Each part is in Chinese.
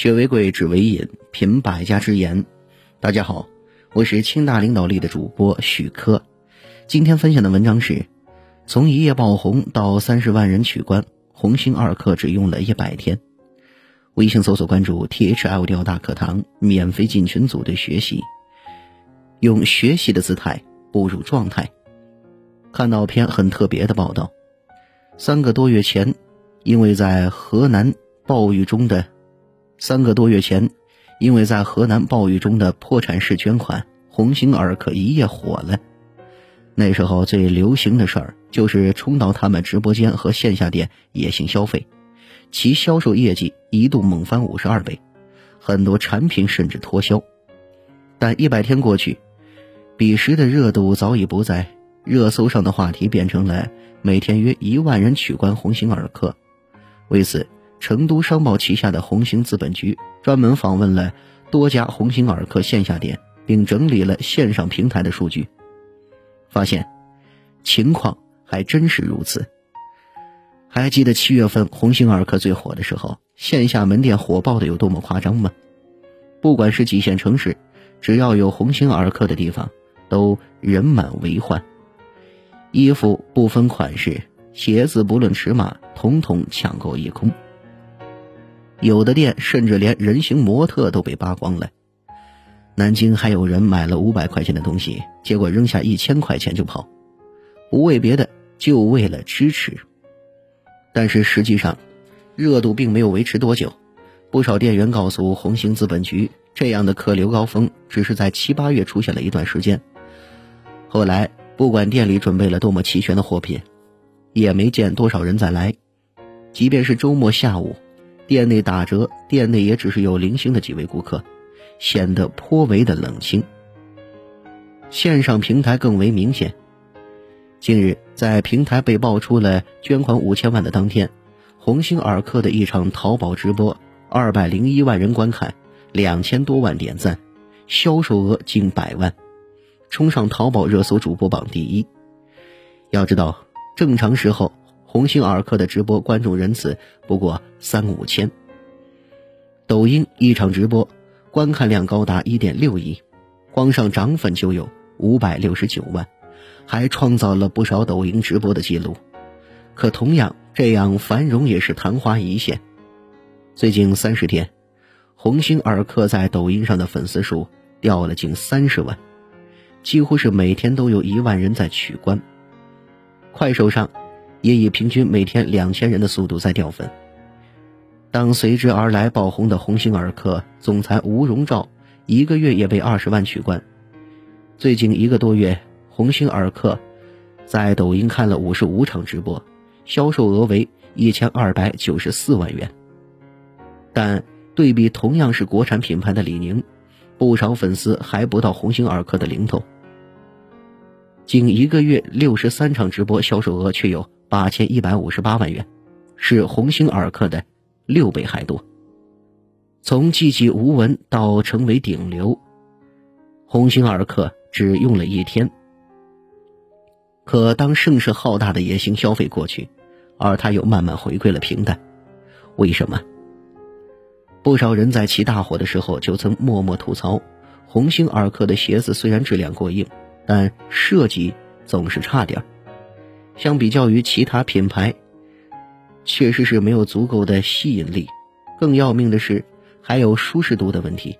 学为贵，知为引，品百家之言。大家好，我是清大领导力的主播许科。今天分享的文章是：从一夜爆红到三十万人取关，红星二课只用了一百天。微信搜索关注 T H L 调大课堂，免费进群组队学习，用学习的姿态步入状态。看到篇很特别的报道：三个多月前，因为在河南暴雨中的。三个多月前，因为在河南暴雨中的破产式捐款，鸿星尔克一夜火了。那时候最流行的事儿就是冲到他们直播间和线下店野性消费，其销售业绩一度猛翻五十二倍，很多产品甚至脱销。但一百天过去，彼时的热度早已不在，热搜上的话题变成了每天约一万人取关鸿星尔克。为此。成都商报旗下的红星资本局专门访问了多家鸿星尔克线下店，并整理了线上平台的数据，发现情况还真是如此。还记得七月份鸿星尔克最火的时候，线下门店火爆的有多么夸张吗？不管是几线城市，只要有鸿星尔克的地方，都人满为患。衣服不分款式，鞋子不论尺码，统统抢购一空。有的店甚至连人形模特都被扒光了。南京还有人买了五百块钱的东西，结果扔下一千块钱就跑，不为别的，就为了支持。但是实际上，热度并没有维持多久。不少店员告诉红星资本局，这样的客流高峰只是在七八月出现了一段时间。后来，不管店里准备了多么齐全的货品，也没见多少人再来。即便是周末下午。店内打折，店内也只是有零星的几位顾客，显得颇为的冷清。线上平台更为明显。近日，在平台被爆出了捐款五千万的当天，鸿星尔克的一场淘宝直播，二百零一万人观看，两千多万点赞，销售额近百万，冲上淘宝热搜主播榜第一。要知道，正常时候。鸿星尔克的直播观众人次不过三五千，抖音一场直播观看量高达一点六亿，光上涨粉就有五百六十九万，还创造了不少抖音直播的记录。可同样，这样繁荣也是昙花一现。最近三十天，鸿星尔克在抖音上的粉丝数掉了近三十万，几乎是每天都有一万人在取关。快手上。也以平均每天两千人的速度在掉粉。当随之而来爆红的鸿星尔克总裁吴荣照，一个月也被二十万取关。最近一个多月，鸿星尔克在抖音看了五十五场直播，销售额为一千二百九十四万元。但对比同样是国产品牌的李宁，不少粉丝还不到鸿星尔克的零头。仅一个月六十三场直播，销售额却有。八千一百五十八万元，是鸿星尔克的六倍还多。从寂寂无闻到成为顶流，鸿星尔克只用了一天。可当盛世浩大的野性消费过去，而他又慢慢回归了平淡，为什么？不少人在其大火的时候就曾默默吐槽，鸿星尔克的鞋子虽然质量过硬，但设计总是差点儿。相比较于其他品牌，确实是没有足够的吸引力。更要命的是，还有舒适度的问题。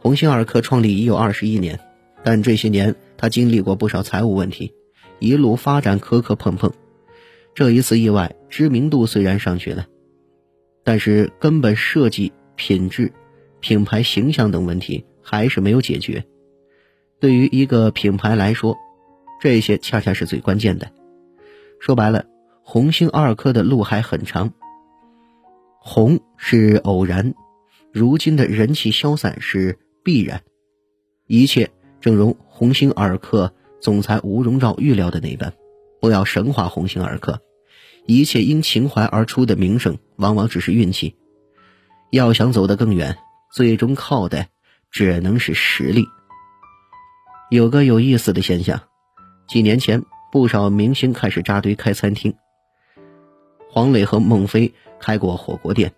鸿星尔克创立已有二十一年，但这些年他经历过不少财务问题，一路发展磕磕碰碰。这一次意外，知名度虽然上去了，但是根本设计、品质、品牌形象等问题还是没有解决。对于一个品牌来说，这些恰恰是最关键的。说白了，红星二科的路还很长。红是偶然，如今的人气消散是必然。一切正如红星尔克总裁吴荣照预料的那般，不要神话红星尔克。一切因情怀而出的名声，往往只是运气。要想走得更远，最终靠的只能是实力。有个有意思的现象，几年前。不少明星开始扎堆开餐厅。黄磊和孟非开过火锅店，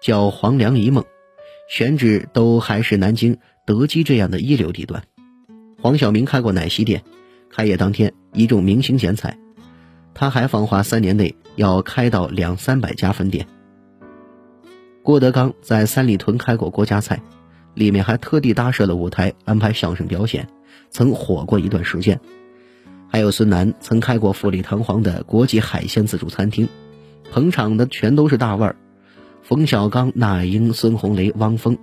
叫黄粱一梦，选址都还是南京德基这样的一流地段。黄晓明开过奶昔店，开业当天一众明星剪彩，他还放话三年内要开到两三百家分店。郭德纲在三里屯开过郭家菜，里面还特地搭设了舞台安排相声表演，曾火过一段时间。还有孙楠曾开过富丽堂皇的国际海鲜自助餐厅，捧场的全都是大腕儿，冯小刚、那英、孙红雷、汪峰。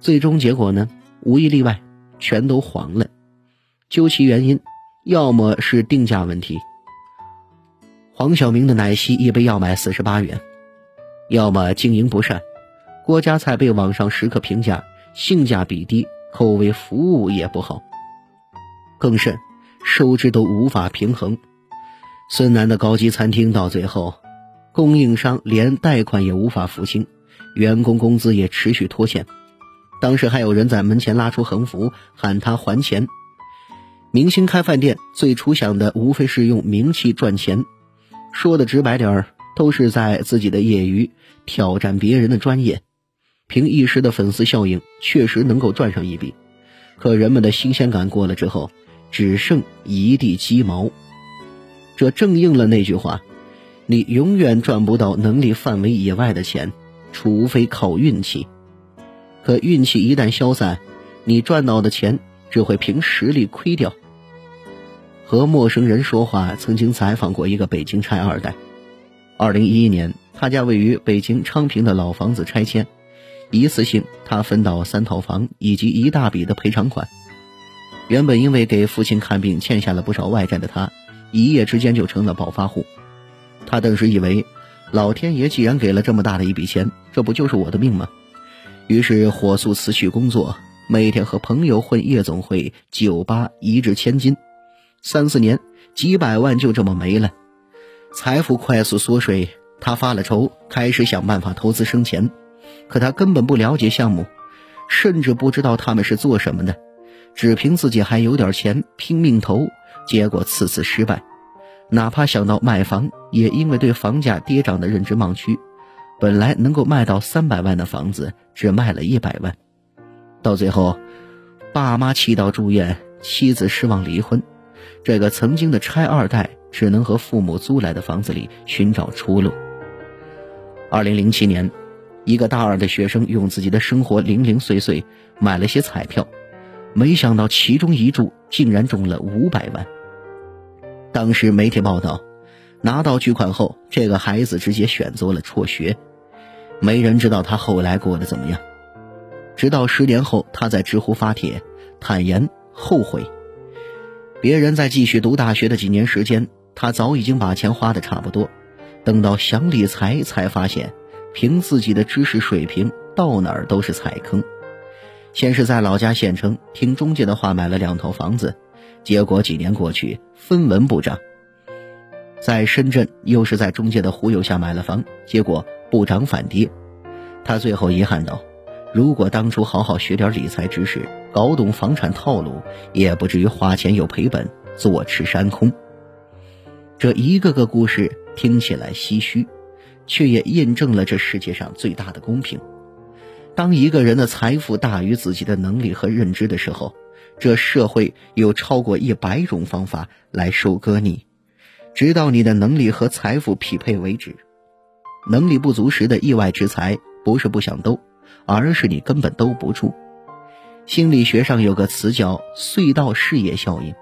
最终结果呢，无一例外，全都黄了。究其原因，要么是定价问题，黄晓明的奶昔一杯要卖四十八元；要么经营不善，郭家菜被网上食客评价性价比低，口味服务也不好。更甚。收支都无法平衡，孙楠的高级餐厅到最后，供应商连贷款也无法付清，员工工资也持续拖欠。当时还有人在门前拉出横幅喊他还钱。明星开饭店最初想的无非是用名气赚钱，说的直白点儿，都是在自己的业余挑战别人的专业，凭一时的粉丝效应确实能够赚上一笔。可人们的新鲜感过了之后。只剩一地鸡毛，这正应了那句话：你永远赚不到能力范围以外的钱，除非靠运气。可运气一旦消散，你赚到的钱只会凭实力亏掉。和陌生人说话，曾经采访过一个北京拆二代。二零一一年，他家位于北京昌平的老房子拆迁，一次性他分到三套房以及一大笔的赔偿款。原本因为给父亲看病欠下了不少外债的他，一夜之间就成了暴发户。他顿时以为，老天爷既然给了这么大的一笔钱，这不就是我的命吗？于是火速辞去工作，每天和朋友混夜总会、酒吧，一掷千金。三四年，几百万就这么没了，财富快速缩水。他发了愁，开始想办法投资生钱。可他根本不了解项目，甚至不知道他们是做什么的。只凭自己还有点钱拼命投，结果次次失败。哪怕想到卖房，也因为对房价跌涨的认知盲区，本来能够卖到三百万的房子，只卖了一百万。到最后，爸妈气到住院，妻子失望离婚，这个曾经的拆二代只能和父母租来的房子里寻找出路。二零零七年，一个大二的学生用自己的生活零零碎碎买了些彩票。没想到其中一注竟然中了五百万。当时媒体报道，拿到巨款后，这个孩子直接选择了辍学。没人知道他后来过得怎么样。直到十年后，他在知乎发帖，坦言后悔。别人在继续读大学的几年时间，他早已经把钱花的差不多。等到想理财，才发现凭自己的知识水平，到哪儿都是踩坑。先是在老家县城听中介的话买了两套房子，结果几年过去分文不涨。在深圳又是在中介的忽悠下买了房，结果不涨反跌。他最后遗憾道：“如果当初好好学点理财知识，搞懂房产套路，也不至于花钱又赔本，坐吃山空。”这一个个故事听起来唏嘘，却也印证了这世界上最大的公平。当一个人的财富大于自己的能力和认知的时候，这社会有超过一百种方法来收割你，直到你的能力和财富匹配为止。能力不足时的意外之财，不是不想兜，而是你根本兜不住。心理学上有个词叫“隧道视野效应”，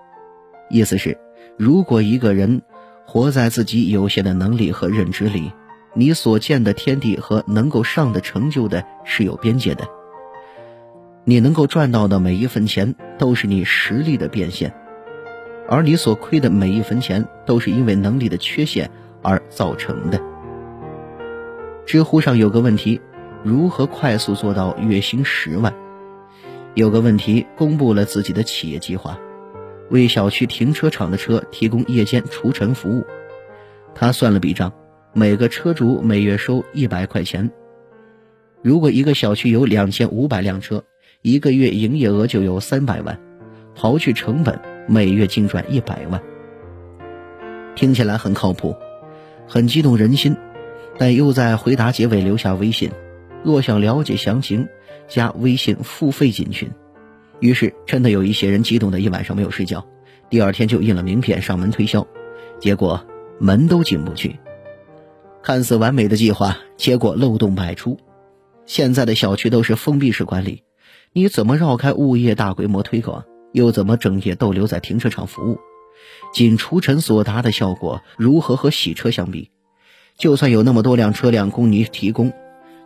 意思是，如果一个人活在自己有限的能力和认知里。你所见的天地和能够上的成就的是有边界的，你能够赚到的每一分钱都是你实力的变现，而你所亏的每一分钱都是因为能力的缺陷而造成的。知乎上有个问题：如何快速做到月薪十万？有个问题公布了自己的企业计划，为小区停车场的车提供夜间除尘服务。他算了笔账。每个车主每月收一百块钱。如果一个小区有两千五百辆车，一个月营业额就有三百万，刨去成本，每月净赚一百万。听起来很靠谱，很激动人心，但又在回答结尾留下微信：若想了解详情，加微信付费进群。于是，真的有一些人激动的一晚上没有睡觉，第二天就印了名片上门推销，结果门都进不去。看似完美的计划，结果漏洞百出。现在的小区都是封闭式管理，你怎么绕开物业大规模推广，又怎么整夜逗留在停车场服务？仅除尘所达的效果，如何和洗车相比？就算有那么多辆车辆供你提供，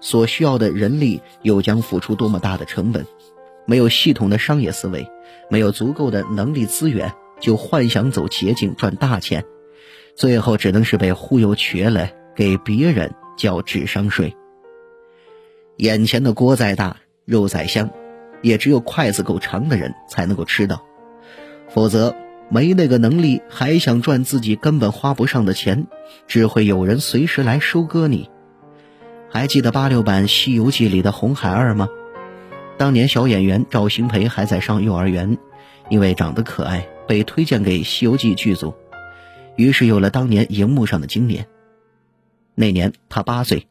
所需要的人力又将付出多么大的成本？没有系统的商业思维，没有足够的能力资源，就幻想走捷径赚大钱，最后只能是被忽悠瘸了，给别人交智商税。眼前的锅再大，肉再香，也只有筷子够长的人才能够吃到，否则没那个能力，还想赚自己根本花不上的钱，只会有人随时来收割你。还记得八六版《西游记》里的红孩儿吗？当年小演员赵新培还在上幼儿园，因为长得可爱，被推荐给《西游记》剧组，于是有了当年荧幕上的经典。那年他八岁，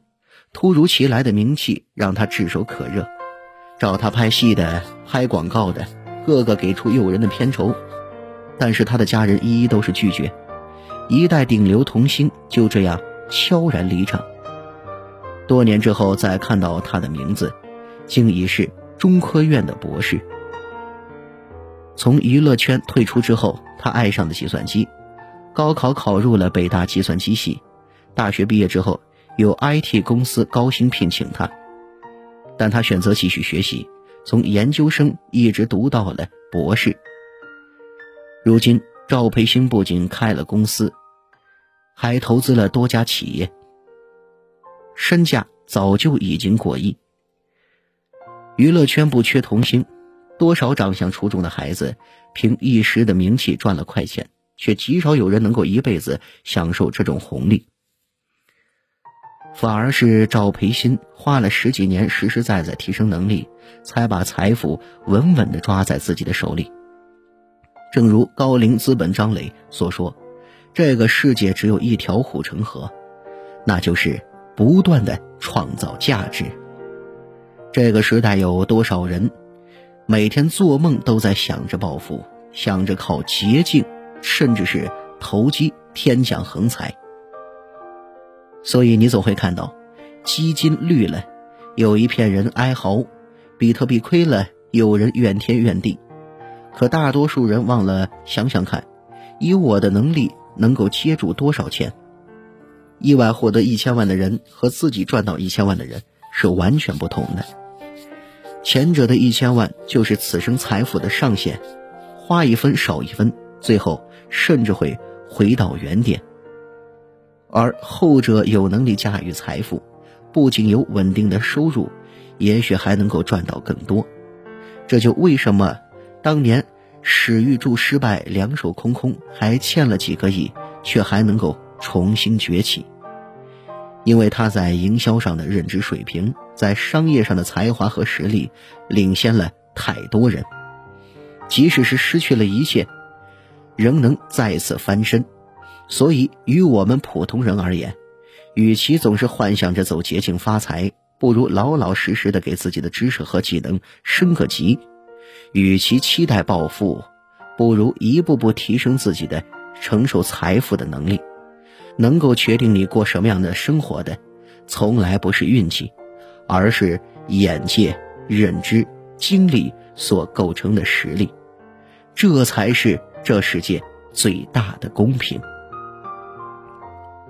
突如其来的名气让他炙手可热，找他拍戏的、拍广告的，个个给出诱人的片酬，但是他的家人一一都是拒绝，一代顶流童星就这样悄然离场。多年之后再看到他的名字，竟已是。中科院的博士，从娱乐圈退出之后，他爱上了计算机，高考考入了北大计算机系。大学毕业之后，有 IT 公司高薪聘请他，但他选择继续学习，从研究生一直读到了博士。如今，赵培新不仅开了公司，还投资了多家企业，身价早就已经过亿。娱乐圈不缺童星，多少长相出众的孩子，凭一时的名气赚了快钱，却极少有人能够一辈子享受这种红利。反而是赵培新花了十几年，实实在在提升能力，才把财富稳稳的抓在自己的手里。正如高瓴资本张磊所说：“这个世界只有一条护城河，那就是不断的创造价值。”这个时代有多少人，每天做梦都在想着暴富，想着靠捷径，甚至是投机天降横财。所以你总会看到，基金绿了，有一片人哀嚎；比特币亏了，有人怨天怨地。可大多数人忘了想想看，以我的能力能够接住多少钱？意外获得一千万的人和自己赚到一千万的人是完全不同的。前者的一千万就是此生财富的上限，花一分少一分，最后甚至会回到原点。而后者有能力驾驭财富，不仅有稳定的收入，也许还能够赚到更多。这就为什么当年史玉柱失败，两手空空，还欠了几个亿，却还能够重新崛起。因为他在营销上的认知水平，在商业上的才华和实力，领先了太多人。即使是失去了一切，仍能再次翻身。所以，于我们普通人而言，与其总是幻想着走捷径发财，不如老老实实的给自己的知识和技能升个级；与其期待暴富，不如一步步提升自己的承受财富的能力。能够决定你过什么样的生活的，从来不是运气，而是眼界、认知、经历所构成的实力，这才是这世界最大的公平。